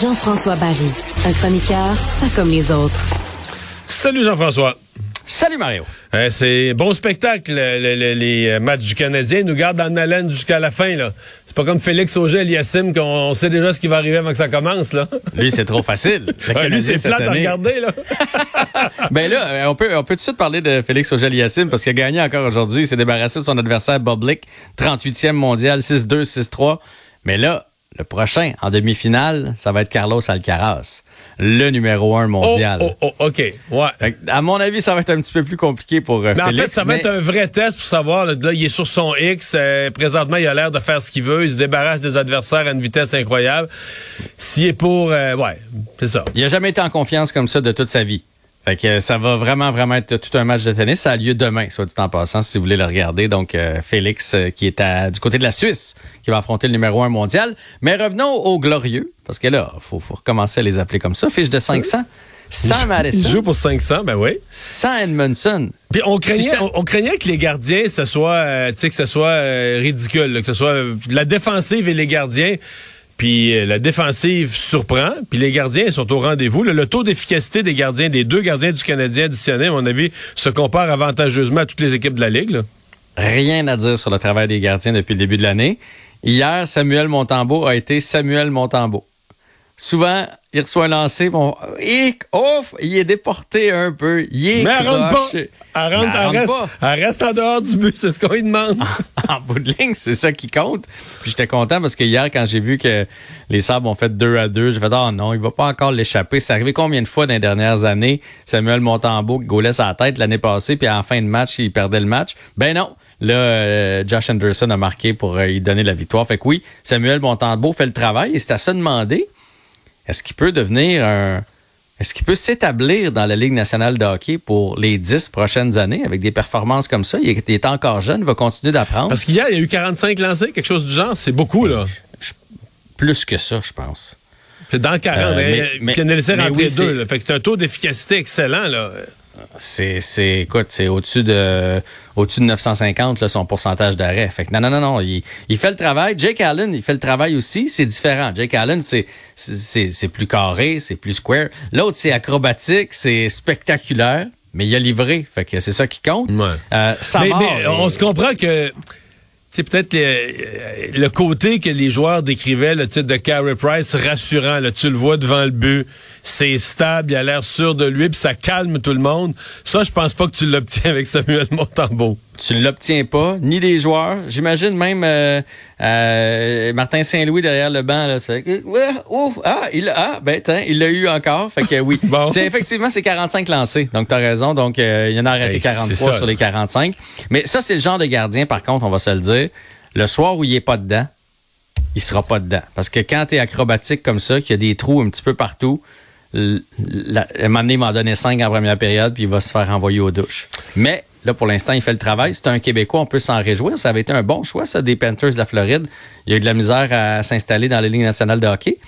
Jean-François Barry, un chroniqueur pas comme les autres. Salut Jean-François. Salut Mario. Euh, c'est bon spectacle, le- le- le- les euh, matchs du Canadien. Ils nous gardent en haleine jusqu'à la fin. là. C'est pas comme Félix Auger Yassim qu'on on sait déjà ce qui va arriver avant que ça commence. Là. Lui, c'est trop facile. Le Ouais, lui, c'est plate à regarder. Là. Ben là, euh, on peut, on peut tout de suite parler de Félix Auger-Aliassime parce qu'il a gagné encore aujourd'hui. Il s'est débarrassé de son adversaire Bob Lick, 38e mondial, 6-2, 6-3. Mais là, le prochain, en demi-finale, ça va être Carlos Alcaraz, le numéro un Oh, mondial. oh, oh, OK. Ouais. À mon avis, ça va être un petit peu plus compliqué pour euh, Mais en fait, ça va être un vrai test pour savoir. Là, il est sur son X. euh, présentement, il a l'air de faire ce qu'il veut. Il se débarrasse des adversaires à une vitesse incroyable. S'il est pour... euh, ouais, c'est ça. Il a jamais été en confiance comme ça de toute sa vie. Fait que ça va vraiment, vraiment être tout un match de tennis. Ça a lieu demain, soit dit en passant, si vous voulez le regarder. Donc, euh, Félix, euh, qui est à- du côté de la Suisse, qui va affronter le numéro un mondial. Mais revenons aux glorieux, parce que là, faut, faut recommencer à les appeler comme ça. Fiche de 500. Sans Il Madison, joue pour 500, ben oui. sans Edmondson. Puis on craignait, on, on craignait que les gardiens, soit, euh, sais, que ce soit ridicule, là, que ce soit la défensive et les gardiens. Puis euh, la défensive surprend, puis les gardiens sont au rendez-vous. Le, taux d'efficacité des gardiens, des deux gardiens du Canadien additionnés, à mon avis, se compare avantageusement à toutes les équipes de la Ligue. Rien à dire sur le travail des gardiens depuis le début de l'année. Hier, Samuel Montembeau a été Samuel Montembeau. Souvent, il reçoit un lancer, bon, et, ouf, il est déporté un peu, il est Mais elle rentre pas. Elle, rentre, elle reste, pas. elle reste en dehors du but, c'est ce qu'on lui demande. en bout de ligne, c'est ça qui compte. Puis j'étais content parce que hier, quand j'ai vu que les Sabres ont fait 2 à 2, j'ai fait oh non, il va pas encore l'échapper. C'est arrivé combien de fois dans les dernières années, Samuel Montembeau qui gaulait sa tête l'année passée, puis en fin de match, il perdait le match. Ben non. Là, euh, Josh Anderson a marqué pour euh, lui donner la victoire. Fait que oui, Samuel Montembeau fait le travail et c'est à ça de demander. Est-ce qu'il peut devenir un. Est-ce qu'il peut s'établir dans la Ligue nationale de hockey pour les dix prochaines années avec des performances comme ça? Il est, il est encore jeune, il va continuer d'apprendre. Parce qu'hier, il y a eu 45 lancés, quelque chose du genre. C'est beaucoup, là. Plus que ça, je pense. C'est dans 40. Euh, mais- mais- puis il en a laissé mais rentrer oui, deux. c'est- là. Fait que c'est un taux d'efficacité excellent, là. C'est, c'est, écoute, c'est au-dessus de, au-dessus de 950, là, son pourcentage d'arrêt. Fait que non, non, non, non, il, il fait le travail. Jake Allen, il fait le travail aussi. C'est différent. Jake Allen, c'est, c'est, c'est- plus carré, c'est plus square. L'autre, c'est acrobatique, c'est spectaculaire, mais il a livré. Fait que c'est ça qui compte. Ouais. Euh, mais, mais on est- se comprend que c'est peut-être le, le côté que les joueurs décrivaient, le titre de Carey Price, rassurant. Là, tu le vois devant le but, c'est stable, il a l'air sûr de lui, puis ça calme tout le monde. Ça, je pense pas que tu l'obtiens avec Samuel Montembeau. tu l'obtiens pas, ni des joueurs. J'imagine même euh, euh, Martin Saint-Louis derrière le banc. Là, ah, il a, ah, ben, il l'a eu encore. Fait que oui. Bon. C'est, effectivement, c'est 45 lancés. Donc, tu as raison. Donc, euh, il y en a arrêté Hey, c'est 43 ça, sur les 45. Mais ça, c'est le genre de gardien, par contre, on va se le dire. Le soir où il est pas dedans, il sera pas dedans. Parce que quand tu es acrobatique comme ça, qu'il y a des trous un petit peu partout, la- à un moment donné, il m'en donnait 5 en première période, puis il va se faire renvoyer aux douches. Mais là, pour l'instant, il fait le travail. C'est un Québécois, on peut s'en réjouir. Ça avait été un bon choix, ça, des Panthers de la Floride. Il a eu de la misère à s'installer dans la Ligue nationale de hockey.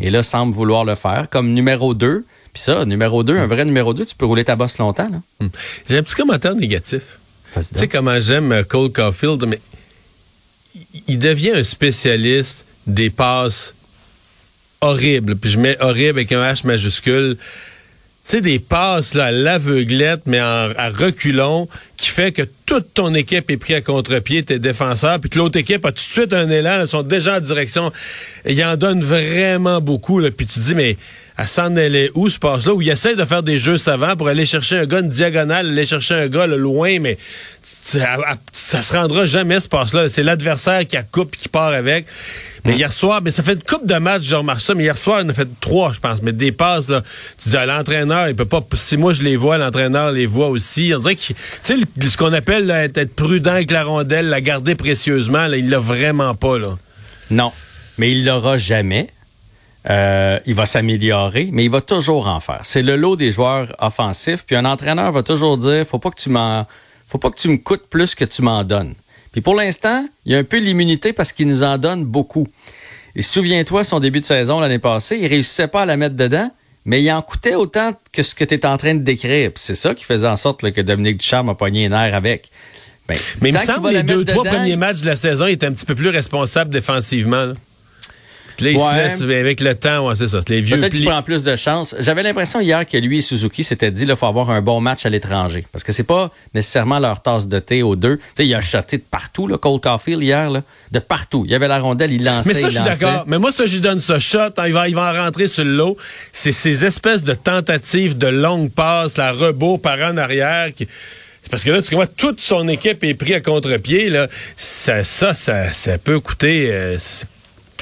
Et là, semble vouloir le faire comme numéro 2. Puis ça, numéro 2, un vrai numéro 2, tu peux rouler ta bosse longtemps. Là. J'ai un petit commentaire négatif. Tu sais comment j'aime euh, Cole Caulfield, mais il devient un spécialiste des passes horribles. Puis je mets horrible avec un H majuscule. sais, des passes là, à l'aveuglette, mais en, à reculons, qui fait que toute ton équipe est prise à contre-pied, tes défenseurs, puis que l'autre équipe a tout de suite un élan, ils sont déjà en direction. Et ils en donnent vraiment beaucoup. Là, puis tu dis, mais à s'en aller où ce passe-là, où il essaie de faire des jeux savants pour aller chercher un gars une diagonale, aller chercher un gars là, loin, mais ça, ça se rendra jamais ce passe-là. C'est l'adversaire qui a coupe qui part avec. Mais hier soir, mais ça fait une coupe de match, je remarque mais hier soir, il en a fait trois, je pense. Mais des passes, là, tu dis, à l'entraîneur, il peut pas, si moi je les vois, l'entraîneur les voit aussi. On dirait que, ce qu'on appelle être prudent avec la rondelle, la garder précieusement, là, il l'a vraiment pas, là. Non. Mais il l'aura jamais. Euh, il va s'améliorer, mais il va toujours en faire. C'est le lot des joueurs offensifs. Puis un entraîneur va toujours dire, faut pas que tu m'en, faut pas que tu me coûtes plus que tu m'en donnes. Puis pour l'instant, il y a un peu l'immunité parce qu'il nous en donne beaucoup. Et souviens-toi, son début de saison l'année passée, il réussissait pas à la mettre dedans, mais il en coûtait autant que ce que tu es en train de décrire. c'est ça qui faisait en sorte que Dominique Ducharme a pogné les nerfs avec. Ben, mais il me semble que les deux, trois premiers matchs de la saison, il était un petit peu plus responsable défensivement avec le temps, c'est ça. Les vieux Peut-être qu'il prend plus de chance. J'avais l'impression hier que lui et Suzuki s'étaient dit, il faut avoir un bon match à l'étranger. Parce que c'est pas nécessairement leur tasse de thé aux deux. Tu sais, il a shoté de partout, le Cole Caulfield, hier, là, de partout. Il y avait la rondelle, il lançait, Mais ça, je suis d'accord. Mais moi, ça, je lui donne ce shot. Hein, il, va, il va en rentrer sur le lot. C'est ces espèces de tentatives de longue passe, la rebours par en arrière qui... Parce que là, tu vois, toute son équipe est pris à contre-pied. Là. Ça, ça, ça, peut coûter. Euh,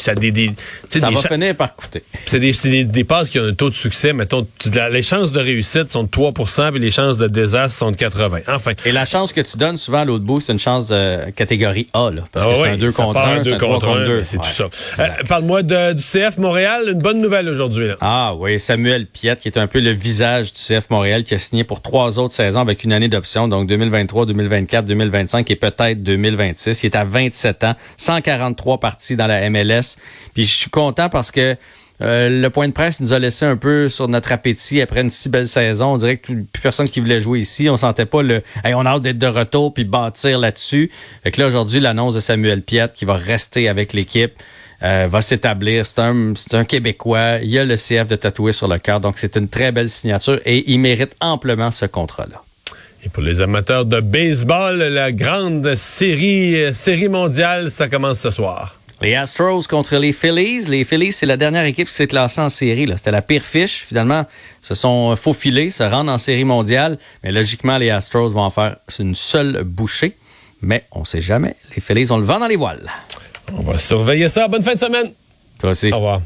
ça, des, des, ça va finir par coûter. C'est des, des, passes qui ont un taux de succès. Mettons, les chances de réussite sont de 3% et les chances de désastre sont de 80 Enfin. Et la chance que tu donnes souvent à l'autre bout, c'est une chance de catégorie A. Là, parce que ah c'est un 2 contre 1, c'est un 3 contre 2. C'est tout ça. Euh, Parle-moi du CF Montréal. Une bonne nouvelle aujourd'hui. Ah oui, Samuel Piette, qui est un peu le visage du CF Montréal, qui a signé pour trois autres saisons avec une année d'option, donc 2023, 2024, 2025 et peut-être 2026. Il est à 27 ans, 143 parties dans la MLS. Puis je suis content parce que euh, le point de presse nous a laissé un peu sur notre appétit après une si belle saison. On dirait que plus personne qui voulait jouer ici. On sentait pas le on a hâte d'être de retour puis bâtir là-dessus. Fait que là, aujourd'hui, l'annonce de Samuel Piette qui va rester avec l'équipe. Euh, va s'établir. C'est un, Québécois. Il y a le CF de tatoué sur le cœur. Donc, c'est une très belle signature et il mérite amplement ce contrat-là. Et pour les amateurs de baseball, la grande série, série mondiale, ça commence ce soir. Les Astros contre les Phillies. Les Phillies, c'est la dernière équipe qui s'est classée en série. C'était la pire fiche. Finalement, se sont faufilés, se rendent en série mondiale. Mais logiquement, les Astros vont en faire une seule bouchée. Mais on ne sait jamais. Les Phillies ont le vent dans les voiles. On va surveiller ça. Bonne fin de semaine. Toi aussi. Au revoir.